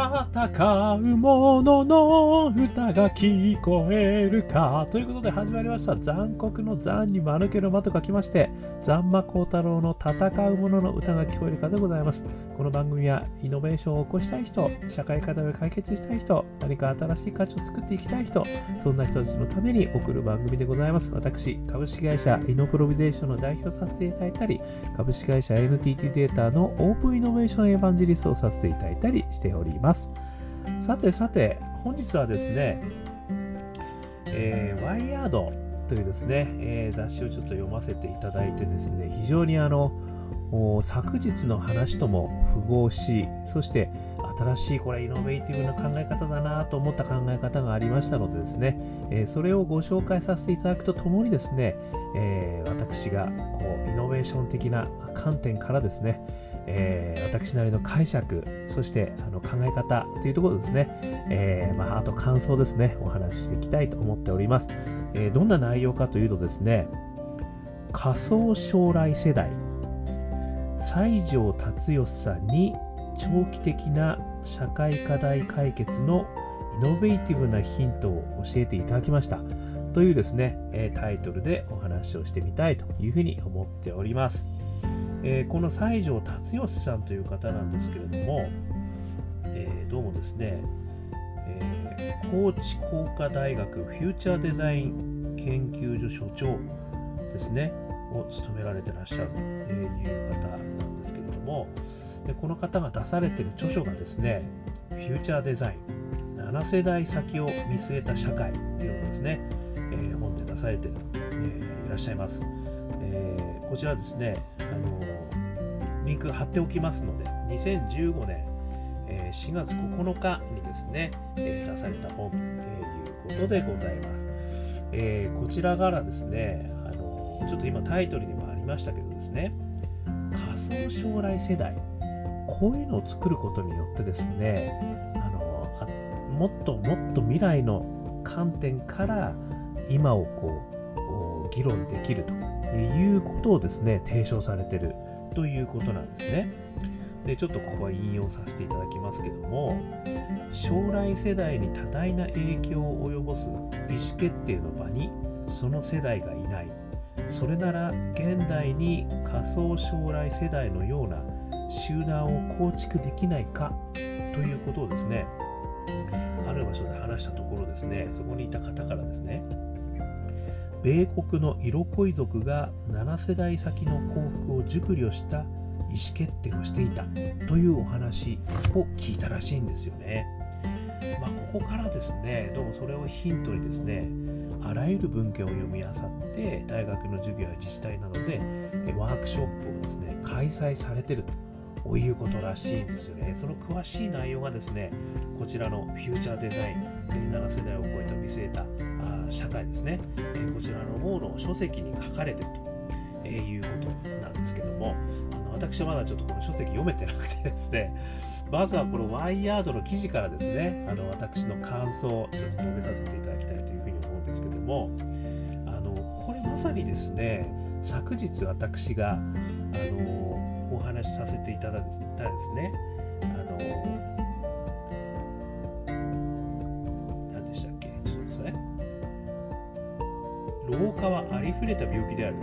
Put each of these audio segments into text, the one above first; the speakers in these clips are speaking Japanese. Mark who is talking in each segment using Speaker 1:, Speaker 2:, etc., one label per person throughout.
Speaker 1: 戦う者のの歌が聞こえるか。ということで始まりました。残酷の残に間抜けの間と書きまして残魔高太郎の戦う者の歌が聞こえるかでございます。この番組はイノベーションを起こしたい人社会課題を解決したい人何か新しい価値を作っていきたい人そんな人たちのために送る番組でございます。私株式会社イノプロビゼーションの代表させていただいたり株式会社 NTT データのオープンイノベーションエヴァンジリストをさせていただいたりしております。ます。さてさて、本日はですね、えー、ワイヤードというですね、えー、雑誌をちょっと読ませていただいてですね、非常にあの、昨日の話とも符合し、そして新しいこれイノベーティブな考え方だなと思った考え方がありましたのでですね、えー、それをご紹介させていただくとともにですね、えー、私がこうイノベーション的な観点からですね、えー、私なりの解釈、そしてあの考え方というところですね、えー、まあ、あと感想ですね、お話ししていきたいと思っております。え、どんな内容かというとですね、仮想将来世代、西条達義さんに長期的な社会課題解決のイノベーティブなヒントを教えていただきました。というですね、タイトルでお話をしてみたいというふうに思っております。えー、この西条達義さんという方なんですけれども、えー、どうもですね、えー、高知工科大学フューチャーデザイン研究所所長ですね、を務められてらっしゃるという方なんですけれども、でこの方が出されている著書がですね、フューチャーデザイン、7世代先を見据えた社会というのをですね、えー、本で出されて、えー、いらっしゃいます。えー、こちらですね、あのリンク貼っておきますので、2015年、え、4月9日にですね、え、出された本ということでございます。え、こちらからですね、あのちょっと今タイトルにもありましたけどですね、仮想将来世代、こういうのを作ることによってですね、あのもっともっと未来の観点から今をこう議論できるということをですね、提唱されてるということなんですね。で、ちょっとここは引用させていただきますけども、将来世代に多大な影響を及ぼす意思決定の場にその世代がいない。それなら現代に仮想将来世代のような集団を構築できないかということをですね、ある場所で話したところですね、そこにいた方からですね、米国のイロコイ族が7世代先の幸福を熟慮した意思決定をしていたというお話を聞いたらしいんですよね。まあ、ここからですね、どうもそれをヒントにですね、あらゆる文献を読み漁って、大学の授業や自治体などでワークショップをですね、開催されてるということらしいんですよね。その詳しい内容がですね、こちらのフューチャーデザイン、7世代を超えた見据えた社会ですね、え、こちらの方の書籍に書かれてると。いうことなんですけども、あの私はまだちょっとこの書籍読めてなくてですね、まずはこのワイヤードの記事からですね、あの私の感想をちょっと述べさせていただきたいというふうに思うんですけども、あのこれまさにですね、昨日私があのお話しさせていただいたですね、あの老化はありふれた病気である。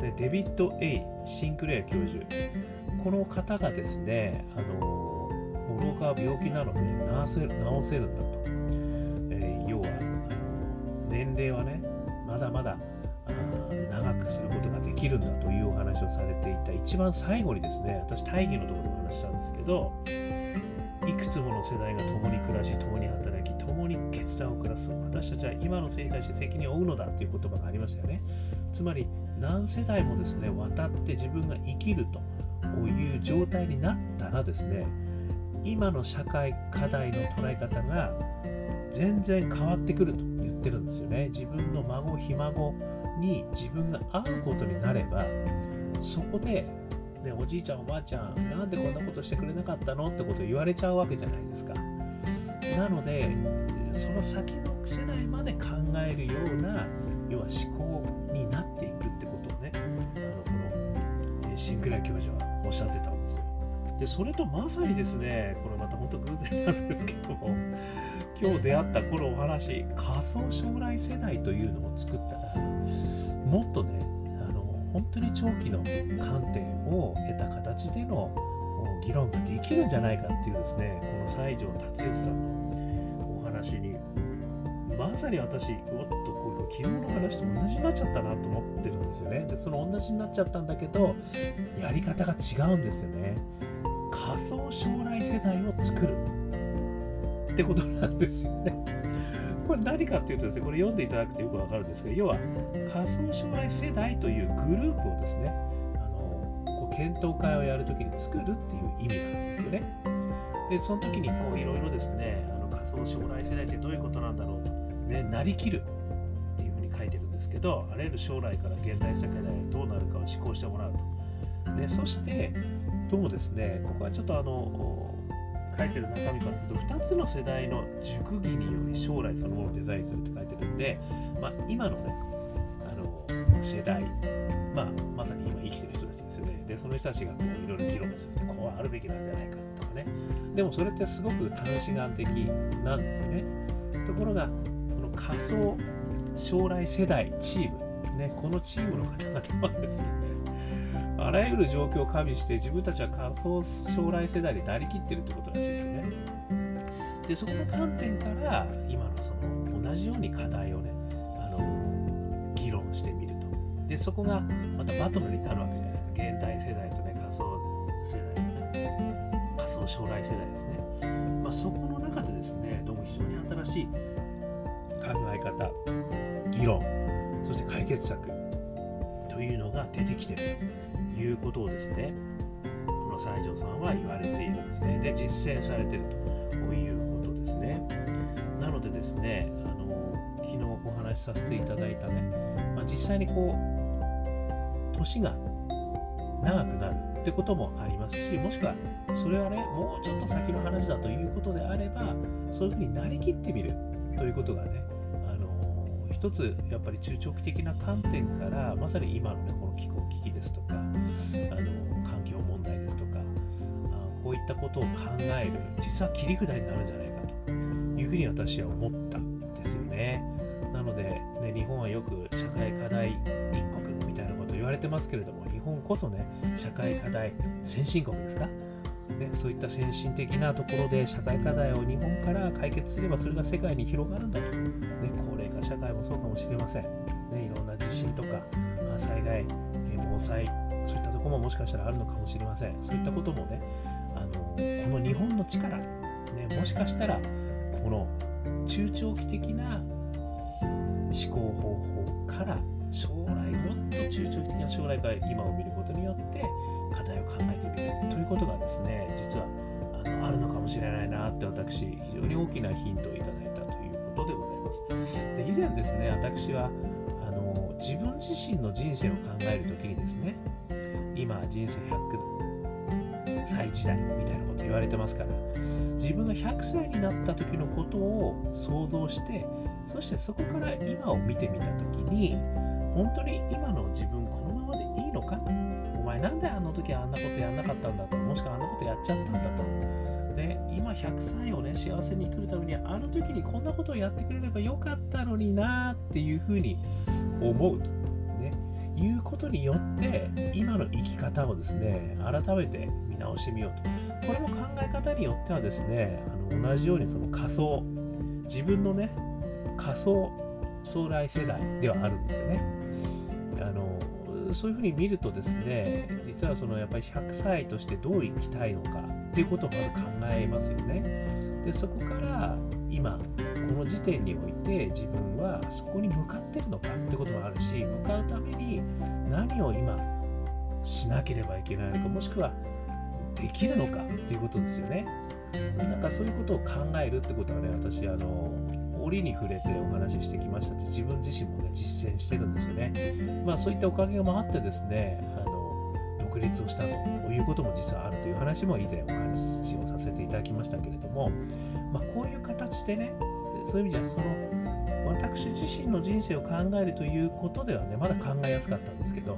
Speaker 1: でデビッド・ A・ シンクレア教授。この方がですね、あの老化は病気なので治せ治せるんだと。えー、要は、年齢はね、まだまだ長くすることができるんだというお話をされていた一番最後にですね、私大義のところでお話したんですけど、いくつもの世代が共に暮らし、共に働き、共に決断を下す。私たちは今の世に対して責任を負うのだという言葉がありましたよね。つまり、何世代もですね、渡って自分が生きるという状態になったらですね、今の社会課題の捉え方が全然変わってくると言ってるんですよね。自分の孫、ひ孫に自分が会うことになれば、そこでね、おじいちゃんおばあちゃんなんでこんなことしてくれなかったのってことを言われちゃうわけじゃないですか。なのでその先の世代まで考えるような要は思考になっていくってことをねあのこのシンクレア教授はおっしゃってたんですよ。でそれとまさにですねこれまた本当偶然なんですけども今日出会ったこのお話仮想将来世代というのを作ったらもっとね本当に長期の観点を得た形での議論ができるんじゃないかっていうですねこの西条達義さんのお話にまさに私おっとこういう昨日の話と同じになっちゃったなと思ってるんですよね。でその同じになっちゃったんだけどやり方が違うんですよね。仮想将来世代を作るってことなんですよね。これ何かっていうとですねこれ読んでいただくとよくわかるんですけど要は仮想将来世代というグループをですねあのこう検討会をやるときに作るっていう意味なんですよねでその時にこういろいろですねあの仮想将来世代ってどういうことなんだろうとね、なりきるっていうふうに書いてるんですけどあらゆる将来から現代社会でどうなるかを思考してもらうと。でそしてどうもですねここはちょっとあの書いてる中身からすると2つの世代の熟議により将来そのものをデザインするって書いてるんで、まあ、今のねあの世代、まあ、まさに今生きてる人たちですよね。でその人たちがこういろいろ議論するとこうあるべきなんじゃないかとかね。でもそれってすごく楽し眼的なんですよね。ところがその仮想将来世代チーム、ね、このチームの方々はですね、あらゆる状況を加味して自分たちは仮想将来世代になりきってるってことらしいですよね。で、そこの観点から今のその同じように課題をね、あの議論してみると。で、そこがまたバトルになるわけじゃないですか。現代世代とね、仮想世代のね、仮想将来世代ですね。まあ、そこの中でですね、どうも非常に新しい考え方議論そして解決策というのが出てきてるということをですねこの西条さんは言われているんですね。で実践されているということですね。なのでですねあの昨日お話しさせていただいたね、まあ、実際にこう年が長くなるってこともありますしもしくはそれはねもうちょっと先の話だということであればそういうふうになりきってみるということがね一つやっぱり中長期的な観点からまさに今のねこの気候危機ですとかあの環境問題ですとかあこういったことを考える実は切り札になるんじゃないかというふうに私は思ったんですよね。なので、ね、日本はよく社会課題一国みたいなこと言われてますけれども日本こそね社会課題先進国ですか？ね、そういった先進的なところで社会課題を日本から解決すればそれが世界に広がるんだと、ね、化社会もそうかもしれません、ね、いろんな地震とか災害防災そういったとこももしかしたらあるのかもしれません。そういったこともねあのこの日本の力、ね、もしかしたらこの中長期的な思考方法から将来もっと中長期的な将来から今を見ることによって課題を考えてみる。ということがですね実はあのあるのかもしれないなって私非常に大きなヒントをいただいたということでございます。で以前ですね私はあの自分自身の人生を考えるときにですね今人生100歳時代みたいなこと言われてますから自分が100歳になった時のことを想像してそしてそこから今を見てみた時に本当に今の自分このままでいいのか？お前なんであの時あんなことやんなかったんだともしくはあんなことやっちゃったんだとで今100歳をね幸せに生きるためにあの時にこんなことをやってくれればよかったのになっていうふうに思うと、ね、いうことによって今の生き方をですね改めて見直してみようと。これも考え方によってはですねあの同じようにその仮想自分のね仮想将来世代ではあるんですよね。あのそういうふうに見るとですね実はそのやっぱり100歳としてどう生きたいのかっていうことをまず考えますよねでそこから今この時点において自分はそこに向かってるのかってこともあるし向かうために何を今しなければいけないのかもしくはできるのかっていうことですよねなんかそういうことを考えるってことはね私あの折に触れてお話ししてきましたって自分自身もね実践してるんですよね。まあそういったおかげもあってですね独立をしたということも実はあるという話も以前お話をさせていただきましたけれども、まあ、こういう形でねそういう意味じゃその私自身の人生を考えるということではねまだ考えやすかったんですけど、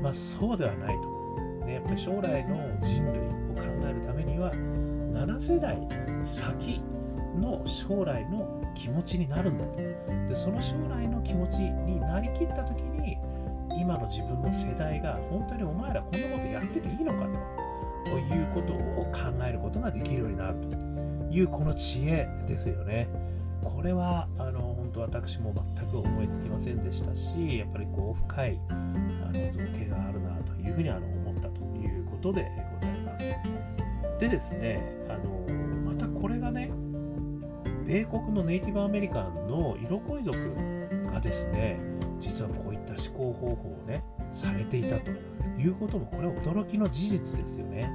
Speaker 1: まあ、そうではないと、ね、やっぱり将来の人類を考えるためには7世代先の将来の気持ちになるんだと。でその将来の気持ちになりきった時に今の自分の世代が本当にお前らこんなことやってていいのかということを考えることができるようになるというこの知恵ですよね。これはあの本当私も全く思いつきませんでしたしやっぱりこう深いあの造形があるなというふうにあの思ったということでございます。でですねあのまたこれがね米国のネイティブアメリカンの色恋族がですね実はこうた思考方法をねされていたということもこれは驚きの事実ですよね。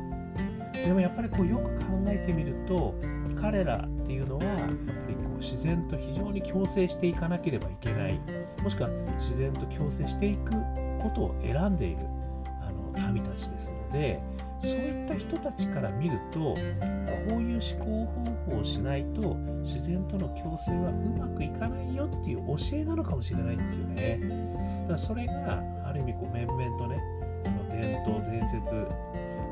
Speaker 1: でもやっぱりこうよく考えてみると彼らっていうのはやっぱりこう自然と非常に共生していかなければいけない。もしくは自然と共生していくことを選んでいるあの民たちですのでそういった人たちから見るとこういう思考方法をしないと自然との共生はうまくいかないよっていう教えなのかもしれないんですよね。だからそれがある意味こう面々とねあの伝統伝説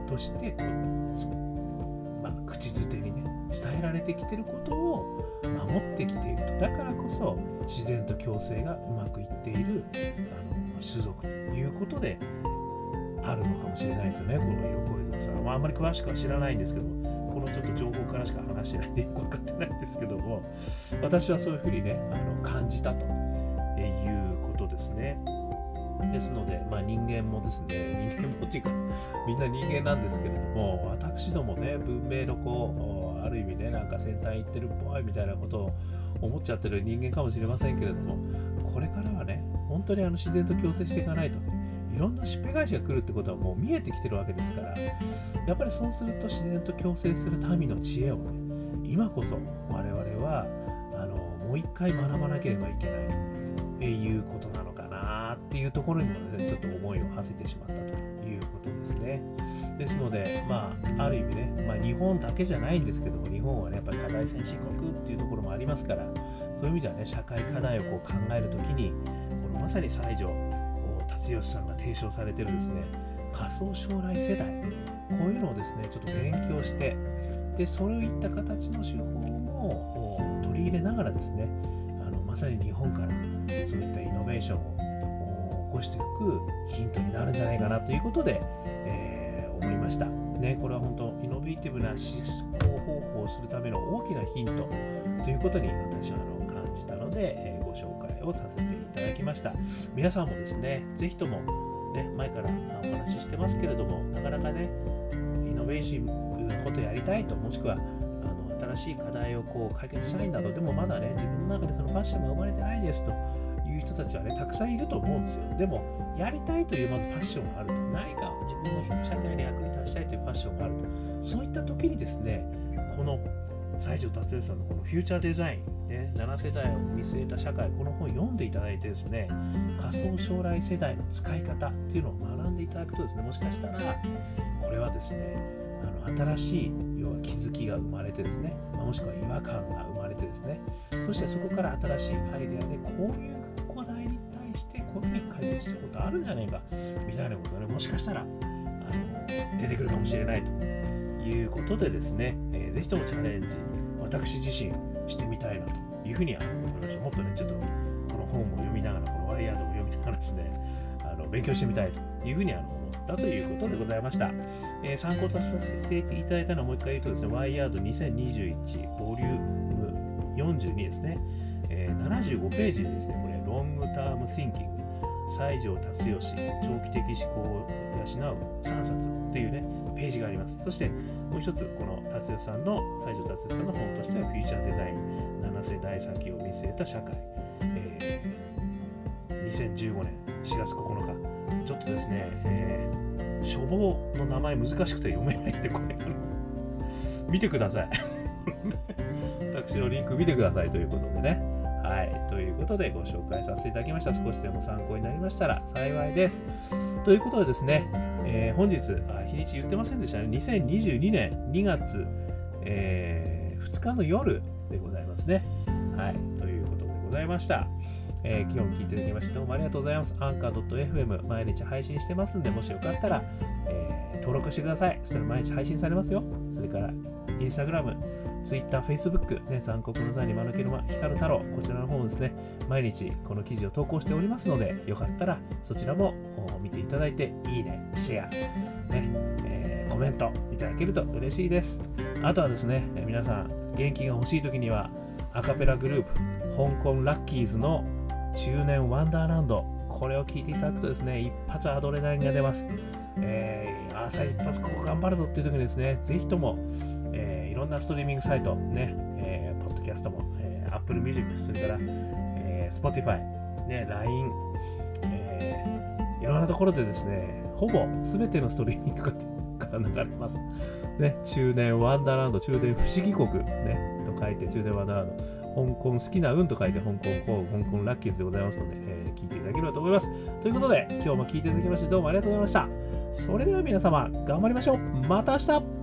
Speaker 1: としてこう、まあ、口づてにね伝えられてきてることを守ってきているとだからこそ自然と共生がうまくいっているあの種族ということであるのかもしれないですよね、この色恋族さん。まあ、あんまり詳しくは知らないんですけどこのちょっと情報からしか話してないんでよく分かってないんですけども、私はそういうふうにね、あの感じたということですね。ですので、まあ、人間もですね、人間もっていうか、みんな人間なんですけれども、私どもね、文明のこう、ある意味ね、なんか先端行ってるっぽいみたいなことを思っちゃってる人間かもしれませんけれども、これからはね、本当にあの自然と共生していかないと、ね、いろんなしっぺ返しが来るってことはもう見えてきてるわけですからやっぱりそうすると自然と共生する民の知恵をね今こそ我々はあのもう一回学ばなければいけないということなのかなっていうところにもねちょっと思いを馳せてしまったということですね。ですので、まあ、ある意味ね、まあ、日本だけじゃないんですけども、日本はね、やっぱり課題先進国っていうところもありますから、そういう意味ではね、社会課題をこう考えるときに、このまさに西条達義さんが提唱されてるですね仮想将来世代こういうのをですねちょっと勉強してでそういった形の手法も取り入れながらですねあのまさに日本からそういったイノベーションを起こしていくヒントになるんじゃないかなということで、えー、思いました。ね、これは本当イノベーティブな思考方法をするための大きなヒントということに私はあの感じたので、えー、ご紹介をさせてただきました。皆さんもですね、ぜひとも、ね、前からお話ししてますけれども、なかなかね、イノベーシブなことやりたいと、もしくはあの新しい課題をこう解決したいんだと、でもまだね、自分の中でそのパッションが生まれてないですという人たちはね、たくさんいると思うんですよ。でも、やりたいというまずパッションがあると、何か自分の社会に役に立ちたいというパッションがあると、そういった時にですね、この西条達也さんのこのフューチャーデザイン、ね、7世代を見据えた社会、この本読んでいただいてですね、仮想将来世代の使い方っていうのを学んでいただくとですね、もしかしたら、これはですね、あの新しい要は気づきが生まれてですね、もしくは違和感が生まれてですね、そしてそこから新しいアイデアでこういう課題に対してこういうふうに解決したことあるんじゃないかみたいなことがね、もしかしたらあの出てくるかもしれないということでですね、えー、ぜひともチャレンジ、私自身してみたいなというふうに思いました。もっとね、ちょっとこの本も読みながら、このワイヤードも読みながらですね、あの勉強してみたいというふうにあの思ったということでございました。えー、参考とさせていただいたのはもう一回言うとですね、ワイヤード2021ボリューム42ですね、えー、75ページにですね、これ、ロングタームシンキング、西条達義、長期的思考を養う3冊っていうね、ページがあります。そして、もう一つ、この達義さんの、西条達義さんの本としては、フューチャーデザイン7、世代先を見据えた社会、えー、2015年4月9日。ちょっとですね、えー、書房の名前難しくて読めないんでこれ見てください。私のリンク見てくださいということでね。はい。ということでご紹介させていただきました。少しでも参考になりましたら幸いです。ということでですね、えー、本日あ、日にち言ってませんでしたね。2022年2月、えー、2日の夜でございますね。はい、ということでございました。えー、今日も聞いていただきましてどうもありがとうございます。アンカー .fm 毎日配信してますんで、もしよかったら、えー、登録してください。そしたら毎日配信されますよ。それから、インスタグラム、ツイッター、フェイスブック、ね、残酷の座に丸けるま、光太郎、こちらの方もですね、毎日この記事を投稿しておりますので、よかったらそちらも見ていただいて、いいね、シェア、ね、えー、コメントいただけると嬉しいです。あとはですね、皆さん、元気が欲しい時には、アカペラグループ、香港ラッキーズの中年ワンダーランド。これを聞いていただくとですね、一発アドレナリンが出ます。えー、朝一発ここ頑張るぞっていう時にですね、ぜひとも、ろんなストリーミングサイト、ね、えー、ポッドキャストも、えー、Apple Music、それから、えー、Spotify、ね、LINE、えー、いろんなところでですね、ほぼ全てのストリーミングが流れます。ね、中年ワンダーランド、中年不思議国、ね、と書いて中年ワンダーランド。香港好きな運と書いて香港幸運、香港ラッキーズでございますので、えー、聞いていただければと思います。ということで、今日も聞いていただきましてどうもありがとうございました。それでは皆様、頑張りましょう。また明日